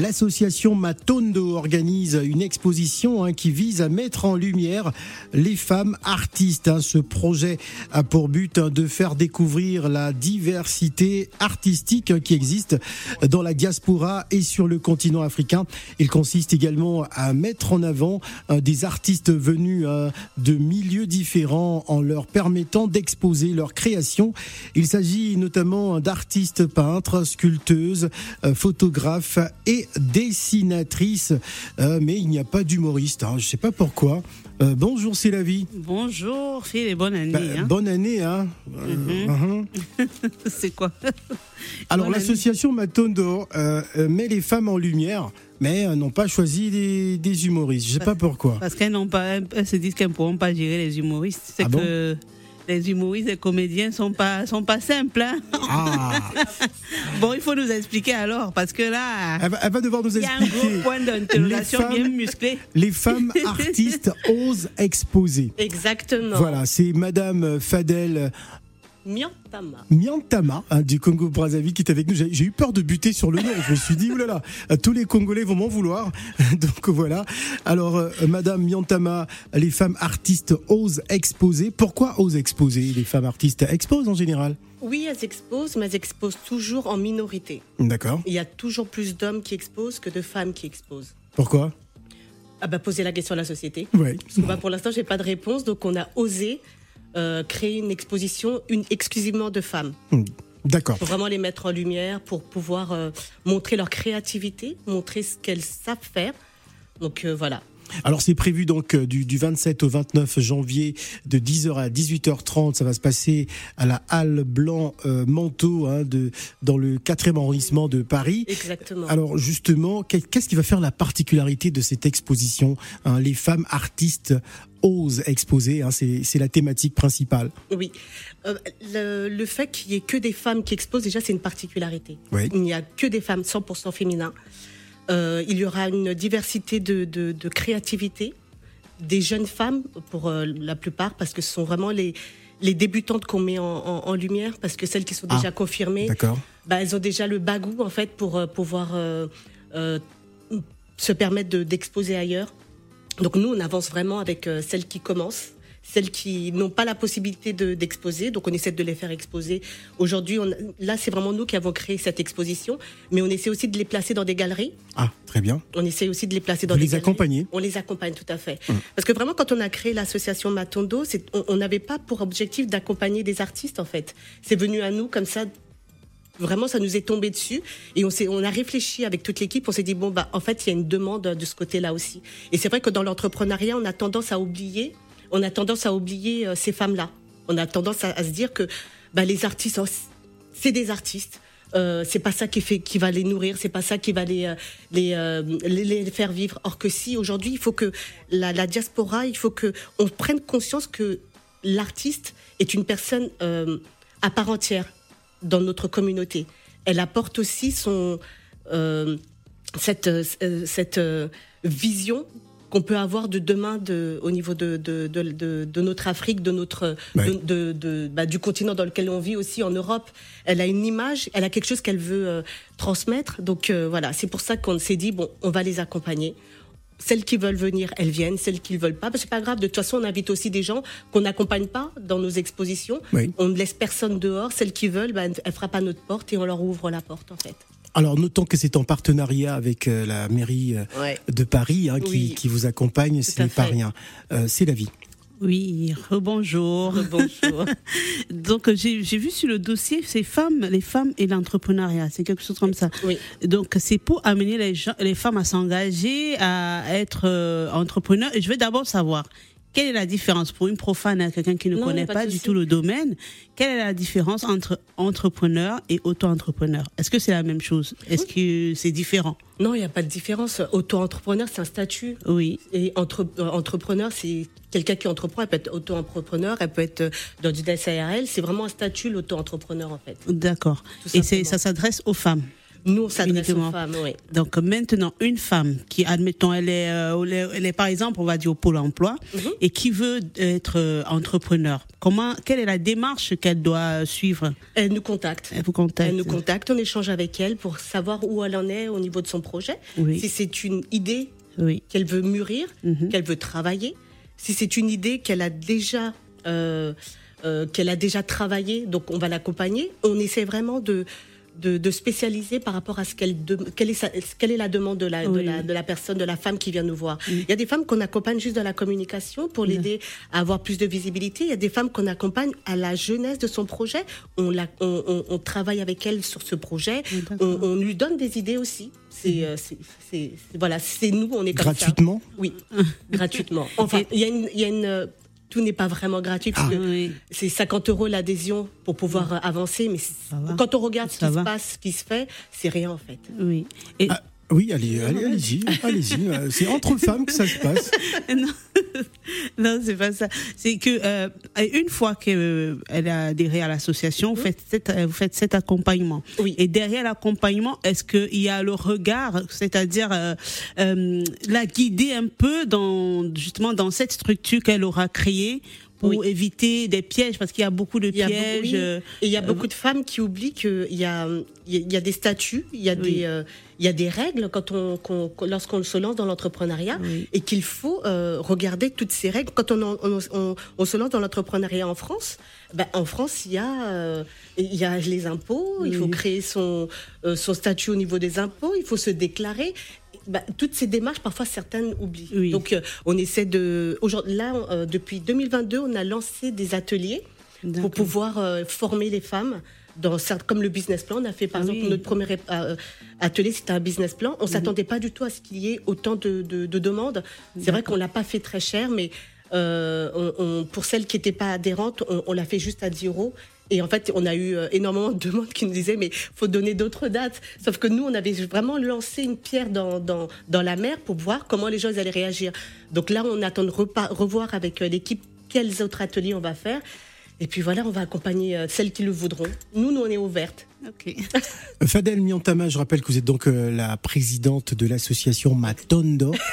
L'association Matondo organise une exposition hein, qui vise à mettre en lumière les femmes artistes. hein. Ce projet a pour but hein, de faire découvrir la diversité artistique qui existe dans la diaspora et sur le continent africain. Il consiste également à mettre en avant des artistes venus de milieux différents en leur permettant d'exposer leurs créations. Il s'agit notamment d'artistes peintres, sculpteuses, euh, photographes et dessinatrices. Euh, mais il n'y a pas d'humoriste. hein. Je ne sais pas pourquoi. Euh, bonjour, c'est la vie. Bonjour, Phil, et bonne année. Bah, hein. Bonne année, hein. Euh, uhum. C'est quoi Alors l'association Matondo euh, met les femmes en lumière, mais n'ont pas choisi des, des humoristes. Je sais pas pourquoi. Parce qu'elles n'ont pas, elles se disent qu'elles ne pourront pas gérer les humoristes. C'est Ah bon? que les humoristes, les comédiens sont pas, sont pas simples. hein. Ah, Bon, il faut nous expliquer alors, parce que là, elle va, elle va devoir nous il y a un gros expliquer. point d'interrogation bien musclé. Les femmes artistes osent exposer. Exactement. Voilà, c'est Madame Fadel Miantama. Miantama hein, du Congo Brazzaville qui est avec nous. J'ai eu peur de buter sur le nom. Je me suis dit oulala, tous les Congolais vont m'en vouloir. Donc voilà. Alors euh, Madame Miantama, les femmes artistes osent exposer. Pourquoi osent exposer Les femmes artistes? Exposent en général? Oui, elles exposent, mais elles exposent toujours en minorité. D'accord. Il y a toujours plus d'hommes qui exposent que de femmes qui exposent. Pourquoi? Ah bah, poser la question à la société. Ouais. Parce que, bah, pour l'instant, j'ai pas de réponse, donc on a osé créer une exposition une, exclusivement de femmes. D'accord. Pour vraiment les mettre en lumière, pour pouvoir euh, montrer leur créativité, montrer ce qu'elles savent faire. Donc euh, voilà. Alors c'est prévu donc euh, du, du 27 au 29 janvier de 10h à 18h30. Ça va se passer à la Halle Blanc euh, Manteau hein, de, dans le 4e arrondissement de Paris. Exactement. Alors justement, qu'est- qu'est-ce qui va faire la particularité de cette exposition hein, Les femmes artistes osent exposer, hein, c'est la thématique principale. Oui. Euh, le, le fait qu'il y ait que des femmes qui exposent, déjà, c'est une particularité. Oui. Il n'y a que des femmes 100% féminins. Euh, il y aura une diversité de, de, de créativité, des jeunes femmes, pour euh, la plupart, parce que ce sont vraiment les, les débutantes qu'on met en, en- en lumière, parce que celles qui sont Ah, déjà confirmées, bah, elles ont déjà le bagou, en fait, pour euh, pouvoir se permettre de- d'exposer ailleurs. Donc nous, on avance vraiment avec celles qui commencent, celles qui n'ont pas la possibilité de- d'exposer. donc on essaie de les faire exposer. Aujourd'hui, là, c'est vraiment nous qui avons créé cette exposition, mais on essaie aussi de les placer dans des galeries. Ah, très bien. On essaie aussi de les placer dans Vous des les galeries. accompagnez? On les accompagne tout à fait. Parce que vraiment, quand on a créé l'association Matondo, on n'avait pas pour objectif d'accompagner des artistes, en fait. C'est venu à nous comme ça. Vraiment, ça nous est tombé dessus et on on a réfléchi avec toute l'équipe. On s'est dit bon bah en fait il y a une demande de ce côté-là aussi. Et c'est vrai que dans l'entrepreneuriat, on a tendance à oublier, on a tendance à oublier euh, ces femmes-là. On a tendance à, se dire que bah, les artistes, oh, c'est des artistes. Euh, c'est pas ça qui fait qui va les nourrir, c'est pas ça qui va les euh, euh, les les faire vivre. Or que si aujourd'hui il faut que la, diaspora, il faut que on prenne conscience que l'artiste est une personne à part entière dans notre communauté. Elle apporte aussi son cette cette vision qu'on peut avoir de demain de, au niveau de, de, de, de, de notre Afrique, de notre de, bah, du continent dans lequel on vit aussi en Europe. Elle a une image, elle a quelque chose qu'elle veut euh, transmettre. Donc euh, voilà, c'est pour ça qu'on s'est dit bon, on va les accompagner. Celles qui veulent venir, elles viennent. Celles qui ne veulent pas, bah, c'est pas grave. De toute façon, on invite aussi des gens qu'on n'accompagne pas dans nos expositions. Oui. On ne laisse personne dehors. Celles qui veulent, bah, elles frappent à notre porte et on leur ouvre la porte en fait. Alors notons que c'est en partenariat avec euh, la mairie euh, Ouais. de Paris hein, qui, Oui. qui vous accompagne, ce n'est pas rien. Euh, c'est la vie. Oui, rebonjour. Bonjour. Donc j'ai j'ai vu sur le dossier ces femmes, les femmes et l'entrepreneuriat, c'est quelque chose comme ça. oui. Donc c'est pour amener les gens, les femmes à s'engager, à être euh, entrepreneurs. Et je veux d'abord savoir quelle est la différence pour une profane, quelqu'un qui ne Non, connaît pas du tout le domaine? Quelle est la différence entre entrepreneur et auto-entrepreneur? Est-ce que c'est la même chose? Est-ce que c'est différent? Non, il n'y a pas de différence. Auto-entrepreneur, c'est un statut. Oui. Et entre, euh, entrepreneur, c'est quelqu'un qui entreprend. Elle peut être auto-entrepreneur, elle peut être euh, dans du SARL. C'est vraiment un statut, l'auto-entrepreneur, en fait. D'accord. Et ça s'adresse aux femmes? Nous, on s'adresse aux femmes, oui. Donc maintenant, une femme qui, admettons, elle est, euh, elle est, par exemple, on va dire au pôle emploi, Mhm. et qui veut être euh, entrepreneur. Comment, quelle est la démarche qu'elle doit suivre? Elle nous contacte. Elle vous contacte. Elle nous contacte, on échange avec elle pour savoir où elle en est au niveau de son projet. Oui. Si c'est une idée Oui. qu'elle veut mûrir, Mhm. qu'elle veut travailler, si c'est une idée qu'elle a déjà euh, qu'elle a déjà travaillé, donc on va l'accompagner. On essaie vraiment de de, de spécialiser par rapport à ce qu'elle de- quelle est sa- quelle est la demande de la, de la de la personne de la femme qui vient nous voir. Il y a des femmes qu'on accompagne juste dans la communication pour l'aider à avoir plus de visibilité. Il y a des femmes qu'on accompagne à la jeunesse de son projet. On la on, on- on travaille avec elle sur ce projet. Oui. On, on lui donne des idées aussi. C'est euh, voilà, c'est nous, on est comme ça. Gratuitement? Oui, gratuitement. Enfin, il y a une, il y a une, tout n'est pas vraiment gratuit parce que Oui. c'est 50 euros l'adhésion pour pouvoir euh, avancer, mais quand on regarde ce qui va. se passe, ce qui se fait, c'est rien en fait. Oui. Et, Ah, Oui, allez, allez, allez-y, allez-y. euh, C'est entre femmes que ça se passe. non, non c'est pas ça. C'est que euh, une fois qu'elle a adhéré à l'association, vous faites cet, vous faites cet accompagnement. Oui. Et derrière l'accompagnement, est-ce qu'il y a le regard, c'est-à-dire euh, euh, la guider un peu dans justement dans cette structure qu'elle aura créée pour Oui. éviter des pièges, parce qu'il y a beaucoup de Il y a beaucoup- pièges. oui. euh, Et il y a beaucoup de femmes qui oublient qu'il y a, il y a- des statuts, il y a, Oui. des, euh, il y a des règles quand on, qu'on- qu'on- lorsqu'on se lance dans l'entrepreneuriat et qu'il faut euh, regarder toutes ces règles. Quand on, on, on- on se lance dans l'entrepreneuriat en France, ben, en France, il y, a, euh, il y a les impôts, il faut créer son, euh, son statut au niveau des impôts, il faut se déclarer. Ben, toutes ces démarches, parfois certaines oublient. Oui. Donc, euh, on essaie de. Aujourd'hui, là, euh, depuis 2022, on a lancé des ateliers pour pouvoir euh, former les femmes. Dans, comme le business plan, on a fait par Ah exemple oui. notre premier atelier, c'était un business plan. On s'attendait pas du tout à ce qu'il y ait autant de, de- de demandes. C'est vrai qu'on l'a pas fait très cher, mais on- on- pour celles qui n'étaient pas adhérentes, on, on l'a fait juste à 10 euros. Et en fait, on a eu euh, énormément de demandes qui nous disaient mais faut donner d'autres dates. Sauf que nous, on avait vraiment lancé une pierre dans, dans, dans la mer pour voir comment les gens allaient réagir. Donc là, on attend de revoir avec euh, l'équipe quels autres ateliers on va faire. Et puis voilà, on va accompagner euh, celles qui le voudront. Nous, nous, on est ouvertes. Ok. Fadel Miantama, je rappelle que vous êtes donc euh, la présidente de l'association Matondo.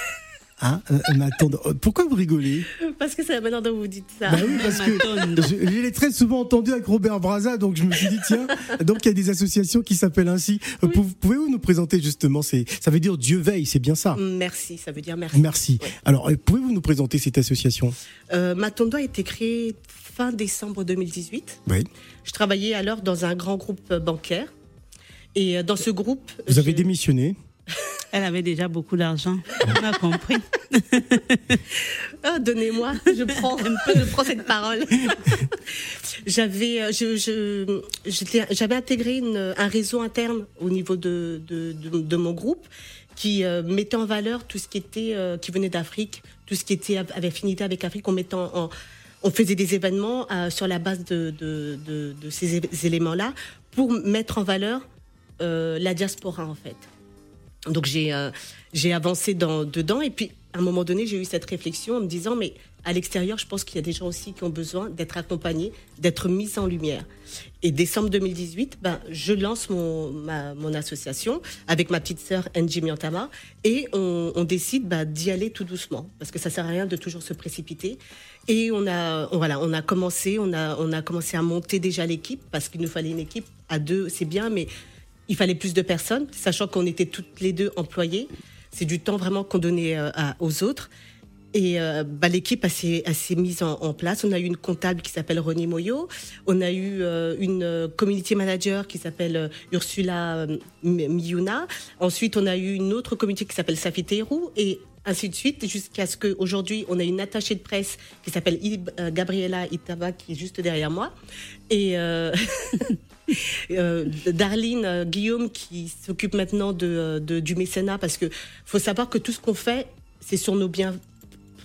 Hein, euh, Matondo. Pourquoi vous rigolez Parce que c'est la manière dont vous dites ça. Bah oui, parce que je, je l'ai très souvent entendu avec Robert Braza, donc je me suis dit tiens, donc il y a des associations qui s'appellent ainsi. Euh, pou- Pouvez-vous nous présenter justement c'est ça veut dire Dieu veille, c'est bien ça. Merci, ça veut dire merci. Merci. Alors, euh, pouvez-vous nous présenter cette association Euh, Matondo a été créé fin décembre 2018. Oui. Je travaillais alors dans un grand groupe bancaire. Et dans ce groupe. Vous avez démissionné. Elle avait déjà beaucoup d'argent. On a compris. Ah, donnez-moi, je prends, je prends cette parole. j'avais, euh, j'avais intégré un réseau interne au niveau de, mon groupe qui euh, mettait en valeur tout ce qui était, euh, qui venait d'Afrique, tout ce qui était avait affinité avec l'Afrique. On en, en- on faisait des événements sur la base de, ces éléments-là pour mettre en valeur la diaspora en fait. Donc j'ai euh, j'ai avancé dans, dedans et puis à un moment donné j'ai eu cette réflexion en me disant mais à l'extérieur je pense qu'il y a des gens aussi qui ont besoin d'être accompagnés, d'être mis en lumière. Et décembre 2018, ben je lance mon mon association avec ma petite sœur Angie Miantama et on, décide ben, d'y aller tout doucement parce que ça sert à rien de toujours se précipiter. Et on a voilà on a commencé on a on a commencé à monter déjà l'équipe parce qu'il nous fallait une équipe à deux c'est bien mais il fallait plus de personnes, sachant qu'on était toutes les deux employées. C'est du temps vraiment qu'on donnait euh, aux autres. Et euh, bah, l'équipe s'est mise en, place. On a eu une comptable qui s'appelle René Moyo. On a eu euh, une euh, community manager qui s'appelle Ursula Miyuna. Ensuite, on a eu une autre community qui s'appelle Safi Teirou. Et ainsi de suite, jusqu'à ce qu'aujourd'hui, on a une attachée de presse qui s'appelle Gabriela Itaba, qui est juste derrière moi. Et... euh, Darline euh, Guillaume qui s'occupe maintenant de, euh, de- du mécénat parce que faut savoir que tout ce qu'on fait c'est sur nos biens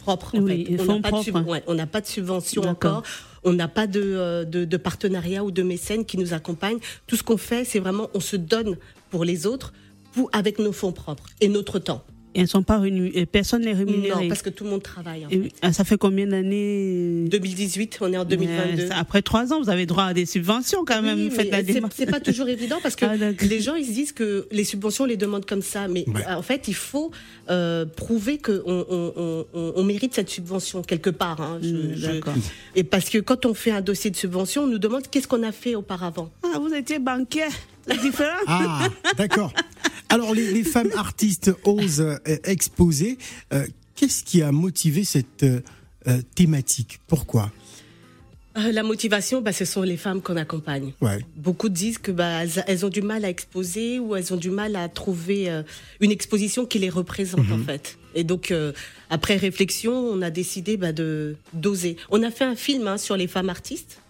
propres. en Oui, fait. et On n'a pas, de propres. sub- ouais, on n'a pas de subvention encore. On n'a pas de, de, de partenariat ou de mécène qui nous accompagne. Tout ce qu'on fait, c'est vraiment on se donne pour les autres, pour, avec nos fonds propres et notre temps. Et elles sont pas rémunérées, personne n'est rémunéré. Non, parce que tout le monde travaille. en Et, fait. ah, ça fait combien d'années? 2018, on est en 2022. Euh, Après trois ans, vous avez droit à des subventions quand même. Oui, Faites mais la c'est- démarche. c'est pas toujours évident parce que Ah, les gens ils se disent que les subventions on les demande comme ça, mais Ouais. en fait il faut euh, prouver que on, on- on- on- on mérite cette subvention quelque part. hein. Je- Mm, je-. Et parce que quand on fait un dossier de subvention, on nous demande qu'est-ce qu'on a fait auparavant. Ah, vous étiez banquier. C'est différent. Ah, d'accord. Alors, les, les femmes artistes osent euh, exposer. Euh, Qu'est-ce qui a motivé cette euh, thématique? Pourquoi? Euh, la motivation, bah, ce sont les femmes qu'on accompagne. Ouais. Beaucoup disent que bah, elles, ont du mal à exposer ou elles ont du mal à trouver euh, une exposition qui les représente en fait. Et donc euh, après réflexion, on a décidé bah, de d'oser. On a fait un film hein, sur les femmes artistes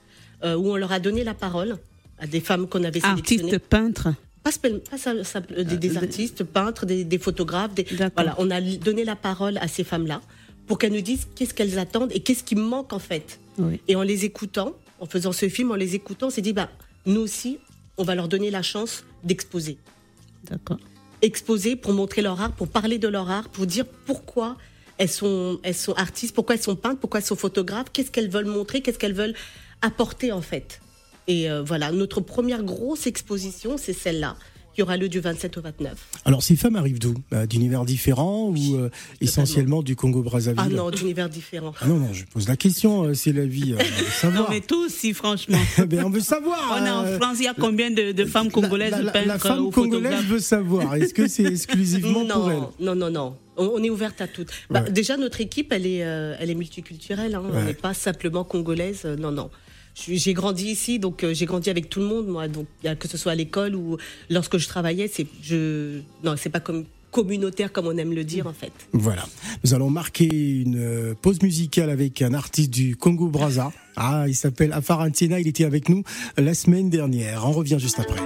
euh, où on leur a donné la parole à des femmes qu'on avait sélectionnées. Artiste peintre. Pas, pas euh, des, des Euh, artistes, peintres, des, des photographes. Des, voilà, on a donné la parole à ces femmes-là pour qu'elles nous disent qu'est-ce qu'elles attendent et qu'est-ce qui manque en fait. Oui. Et en les écoutant, en faisant ce film, en les écoutant, on s'est dit, bah, nous aussi, on va leur donner la chance d'exposer. D'accord. Exposer pour montrer leur art, pour parler de leur art, pour dire pourquoi elles sont, elles sont artistes, pourquoi elles sont peintres, pourquoi elles sont photographes, qu'est-ce qu'elles veulent montrer, qu'est-ce qu'elles veulent apporter en fait. Et euh, voilà, notre première grosse exposition, c'est celle-là, qui aura lieu du 27 au 29. Alors, ces femmes arrivent d'où? Euh, D'univers différents ou euh, essentiellement du Congo-Brazzaville? Ah non, d'univers différents. Ah non, non, je pose la question, euh, c'est la vie. euh, on veut Non, savoir. mais tous, si, franchement. Ben, on veut savoir. On est en France, il y a combien de, de femmes congolaises la, la- la femme congolaise veut savoir. Est-ce que c'est exclusivement pour elle? non, non, non, non. On, est ouverte à toutes. Bah, Ouais. Déjà, notre équipe, elle est, euh, elle est multiculturelle. hein. On n'est pas simplement congolaise. non, non. J'ai grandi ici, donc euh, j'ai grandi avec tout le monde, moi. Donc, que ce soit à l'école ou lorsque je travaillais, c'est je non, c'est pas comme communautaire comme on aime le dire en fait. Voilà. Nous allons marquer une euh, pause musicale avec un artiste du Congo-Brazza. Ah, il s'appelle Afarantiena. Il était avec nous la semaine dernière. On revient juste après.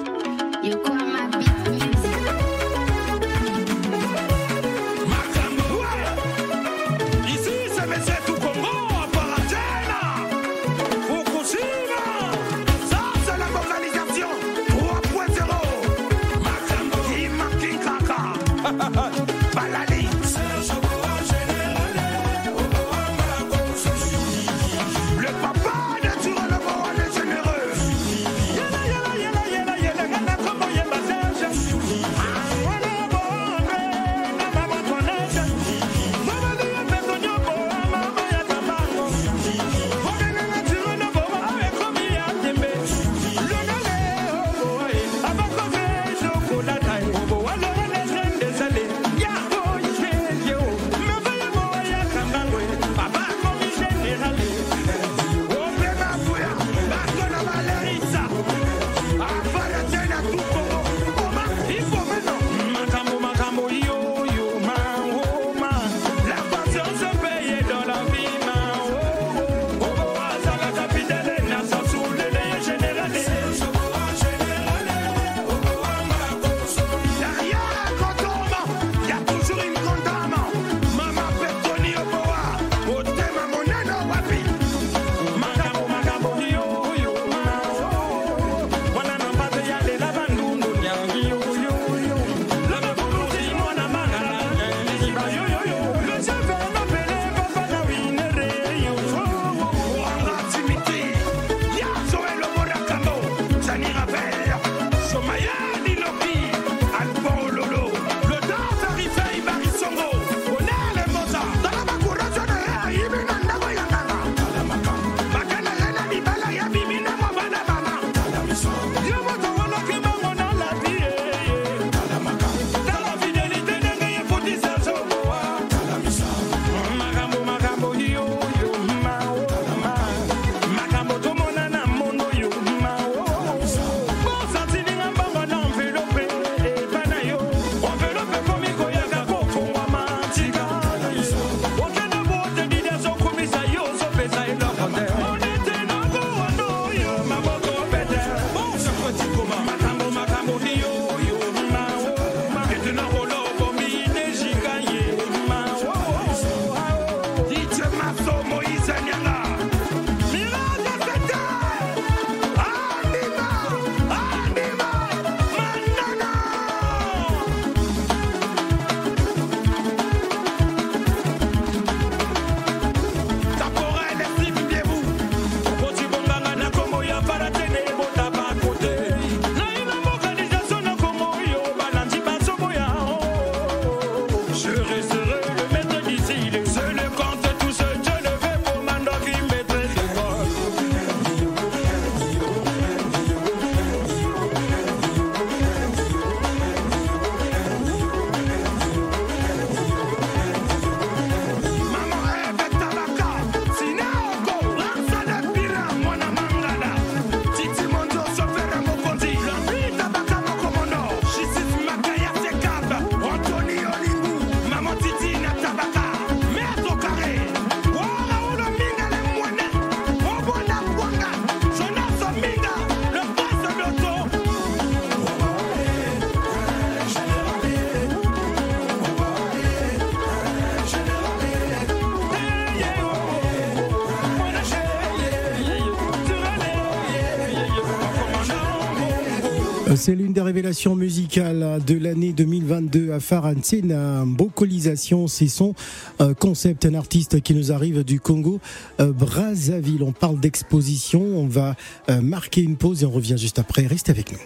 L'une des révélations musicales de l'année 2022 à Faransina, Bocolisation. C'est son euh, concept, un artiste qui nous arrive du Congo, euh, Brazzaville. On parle d'exposition, on va euh, marquer une pause et on revient juste après. Restez avec nous.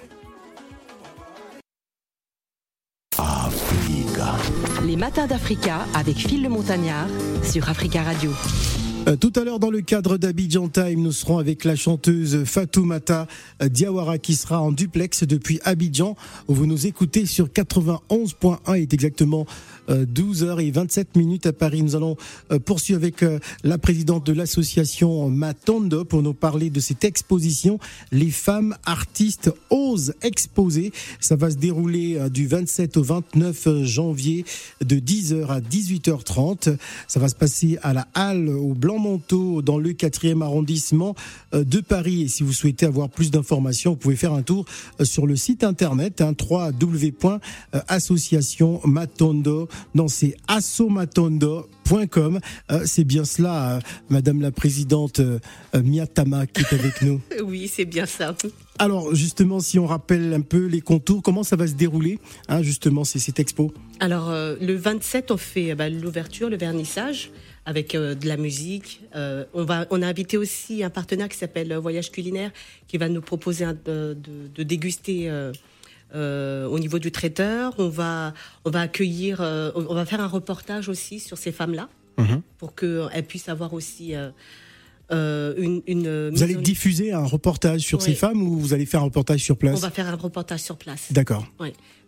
Les matins d'Africa avec Phil le Montagnard sur Africa Radio. Euh, Tout à l'heure, dans le cadre d'Abidjan Time, nous serons avec la chanteuse Fatoumata Diawara qui sera en duplex depuis Abidjan, vous nous écoutez sur 91.1. Il est exactement 12h27 minutes à Paris. Nous allons euh, poursuivre avec euh, la présidente de l'association Matondo pour nous parler de cette exposition. Les femmes artistes osent exposer. Ça va se dérouler euh, du 27 au 29 janvier de 10h à 18h30. Ça va se passer à la Halle au Blanc-Manteau dans le 4e arrondissement euh, de Paris. Et si vous souhaitez avoir plus d'informations, vous pouvez faire un tour euh, sur le site internet hein, www.associationmatondo. Non, c'est assomatondo.com. Euh, c'est bien cela, euh, Madame la Présidente euh, euh, Miatama qui est avec nous. Oui, c'est bien ça. Alors justement, si on rappelle un peu les contours, comment ça va se dérouler hein, Justement, c'est cette expo? Alors, le 27, on fait bah, l'ouverture, le vernissage, avec de la musique. On, va, on a invité aussi un partenaire qui s'appelle Voyage Culinaire, qui va nous proposer un- de, de- de déguster euh, euh, au niveau du traiteur. On va, on va accueillir, euh, on on va faire un reportage aussi sur ces femmes-là, Mhm. pour qu'elles puissent avoir aussi euh, euh, une, une Vous allez diffuser un reportage sur Oui. ces femmes ou vous allez faire un reportage sur On place va faire un reportage sur place. D'accord.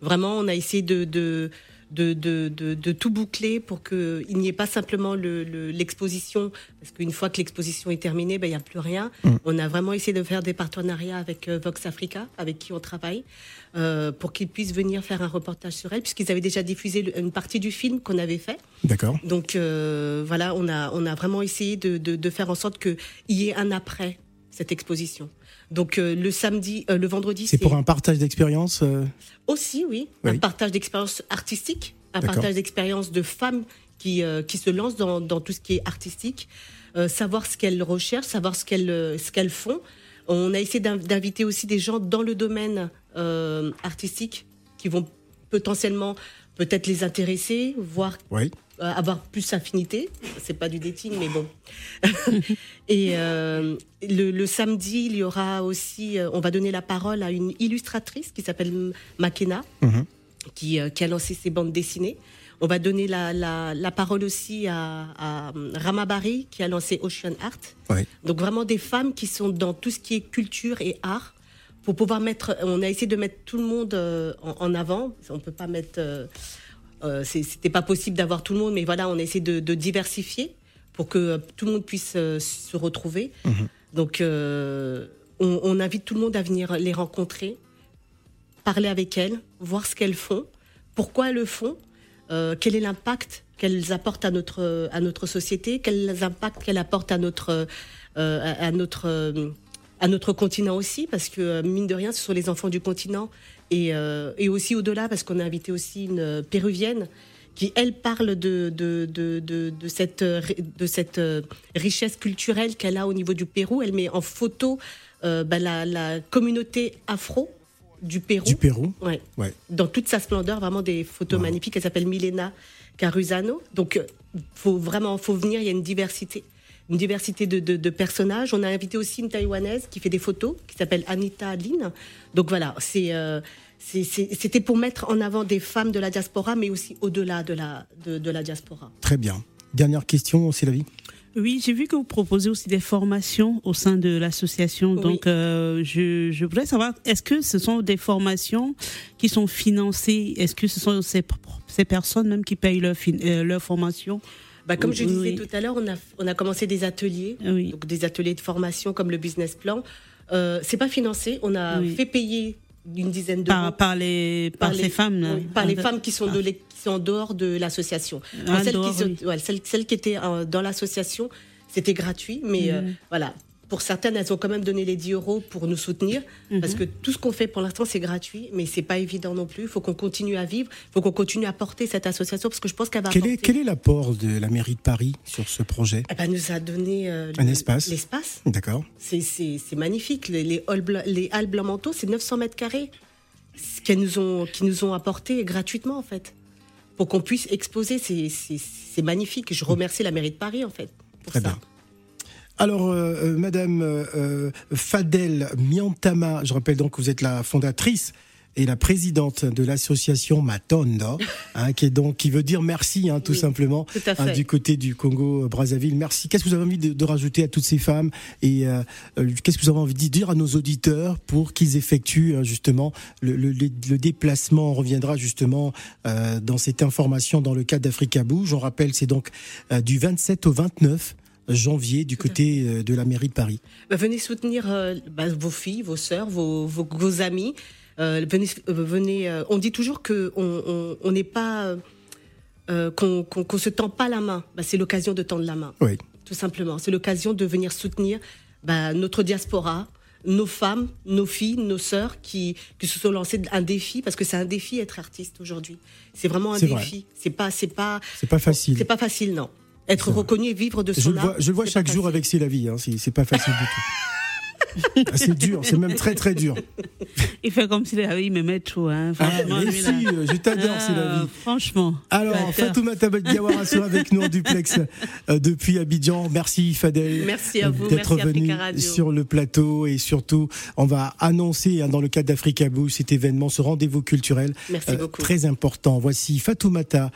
Vraiment, on a essayé de, de, de, de, de- de tout boucler pour qu'il n'y ait pas simplement le- le- l'exposition, parce qu'une fois que l'exposition est terminée, ben, il n'y a plus rien. Mm. On a vraiment essayé de faire des partenariats avec euh, Vox Africa, avec qui on travaille, euh, pour qu'ils puissent venir faire un reportage sur elle, puisqu'ils avaient déjà diffusé une partie du film qu'on avait fait. D'accord. Donc euh, voilà, on a, on a vraiment essayé de, de, de faire en sorte qu'il y ait un après cette exposition. Donc euh, le samedi, euh, le vendredi, C'est pour un partage d'expérience euh, aussi, oui, Oui. un partage d'expérience artistique, un partage d'expérience de femmes qui, qui se lancent dans, dans tout ce qui est artistique, savoir ce qu'elles recherchent, savoir ce qu'elles ce qu'elles font. On a essayé d'in- d'inviter aussi des gens dans le domaine artistique qui vont potentiellement peut-être les intéresser, voir Oui. Euh, avoir plus affinité. C'est pas du dating, mais bon. Et euh, le, le samedi, il y aura aussi, euh, on va donner la parole à une illustratrice qui s'appelle Makena, Mhm. qui, qui a lancé ses bandes dessinées. On va donner la, la, la parole aussi à, à euh, Rama Bari, qui a lancé Ocean Art. Oui. Donc vraiment des femmes qui sont dans tout ce qui est culture et art pour pouvoir mettre. On a essayé de mettre tout le monde en, en avant. On peut pas mettre. Euh, C'était pas possible d'avoir tout le monde, mais voilà, on a essayé de, de diversifier pour que euh, tout le monde puisse euh, se retrouver. Donc euh, on, on invite tout le monde à venir les rencontrer, parler avec elles, voir ce qu'elles font, pourquoi elles le font, euh, quel est l'impact qu'elles apportent à notre, à notre société, quels impacts qu'elles apportent à notre, euh, à, notre, à notre continent aussi, parce que mine de rien, ce sont les enfants du continent, et, euh, et aussi au-delà, parce qu'on a invité aussi une euh, péruvienne qui, elle, parle de, de, de, cette, de cette euh, richesse culturelle qu'elle a au niveau du Pérou. Elle met en photo euh, bah, la, la communauté afro du Pérou. Du Pérou. Ouais Ouais. dans toute sa splendeur, vraiment des photos magnifiques. Elle s'appelle Milena Carusano. Donc, faut vraiment, faut venir. Il y a une diversité, une diversité de, de- de personnages. On a invité aussi une taïwanaise qui fait des photos, qui s'appelle Anita Lin. Donc voilà, c'est, euh, c'est- c'est- c'était pour mettre en avant des femmes de la diaspora, mais aussi au-delà de la, de, de la diaspora. Très bien. Dernière question, c'est la vie. Oui, j'ai vu que vous proposez aussi des formations au sein de l'association. Oui. Donc, euh, je, je voudrais savoir, est-ce que ce sont des formations qui sont financées? Est-ce que ce sont ces, ces personnes même qui payent leur, euh, leur formation Bah, comme je Oui, disais oui. tout à l'heure, on a, on a commencé des ateliers, Oui. donc des ateliers de formation comme le business plan. Euh, c'est pas financé, on a fait payer une dizaine d'euros. par, par, les, par, les- ces femmes là. oui, par les Ah, femmes qui sont, de l'é- qui sont en dehors de l'association. Ah, celles, dehors, qui, oui. ouais, celles, celles qui étaient euh, dans l'association, c'était gratuit, mais euh, Mhm. voilà. Pour certaines, elles ont quand même donné les 10 euros pour nous soutenir, Mhm. parce que tout ce qu'on fait pour l'instant, c'est gratuit, mais c'est pas évident non plus. Il faut qu'on continue à vivre, il faut qu'on continue à porter cette association, parce que je pense qu'elle va Quel est, apporter- quel est l'apport de la mairie de Paris sur ce projet? Eh ben, elle nous a donné euh, Un le- espace. L'espace, D'accord. c'est magnifique. Les, les halls blancs- les halles blanc manteau, c'est 900 mètres carrés. ce qu'elles nous ont, qui nous ont apporté gratuitement en fait, pour qu'on puisse exposer. C'est- magnifique. Je remercie la mairie de Paris en fait pour Très ça. bien. Alors, euh, euh, Madame euh, euh, Fadel Miantama, je rappelle donc que vous êtes la fondatrice et la présidente de l'association Matondo, hein, qui est donc qui veut dire merci, hein, tout Oui, simplement, tout hein, du côté du Congo Brazzaville. Merci. Qu'est-ce que vous avez envie de, de rajouter à toutes ces femmes et euh, qu'est-ce que vous avez envie de dire à nos auditeurs pour qu'ils effectuent euh, justement le, le- le- le déplacement? On reviendra justement euh, dans cette information dans le cadre d'Africa Bouge. On rappelle, c'est donc euh, du 27 au 29 janvier du côté euh, de la mairie de Paris. Bah, venez soutenir euh, bah, vos filles, vos sœurs, vos, vos, vos amis. Euh, venez, euh, venez. on dit toujours que on n'est pas qu'on qu'on se tend pas la main. Bah, c'est l'occasion de tendre la main, Oui. tout simplement. C'est l'occasion de venir soutenir notre diaspora, nos femmes, nos filles, nos sœurs qui qui se sont lancées un défi parce que c'est un défi être artiste aujourd'hui. C'est vraiment un C'est vrai. défi. C'est pas c'est pas C'est pas facile. c'est pas facile non. Être reconnu et vivre de son Je le art. vois, je le vois chaque jour facile. avec C'est la vie. Hein. C'est c'est pas facile du tout. Ah, c'est dur, c'est même très très dur. Il fait comme s'il avait, il me met tout. Hein. Ah, mais lui, si, là. euh, je t'adore, c'est la Ah, vie. Franchement. Alors. Fatoumata Diawara sera avec nous en duplex euh, depuis Abidjan. Merci Fadel Merci à euh, vous, d'être venu sur le plateau et surtout, on va annoncer hein, dans le cadre d'Africa Bouge cet événement, ce rendez-vous culturel Merci euh, beaucoup. très important. Voici Fatoumata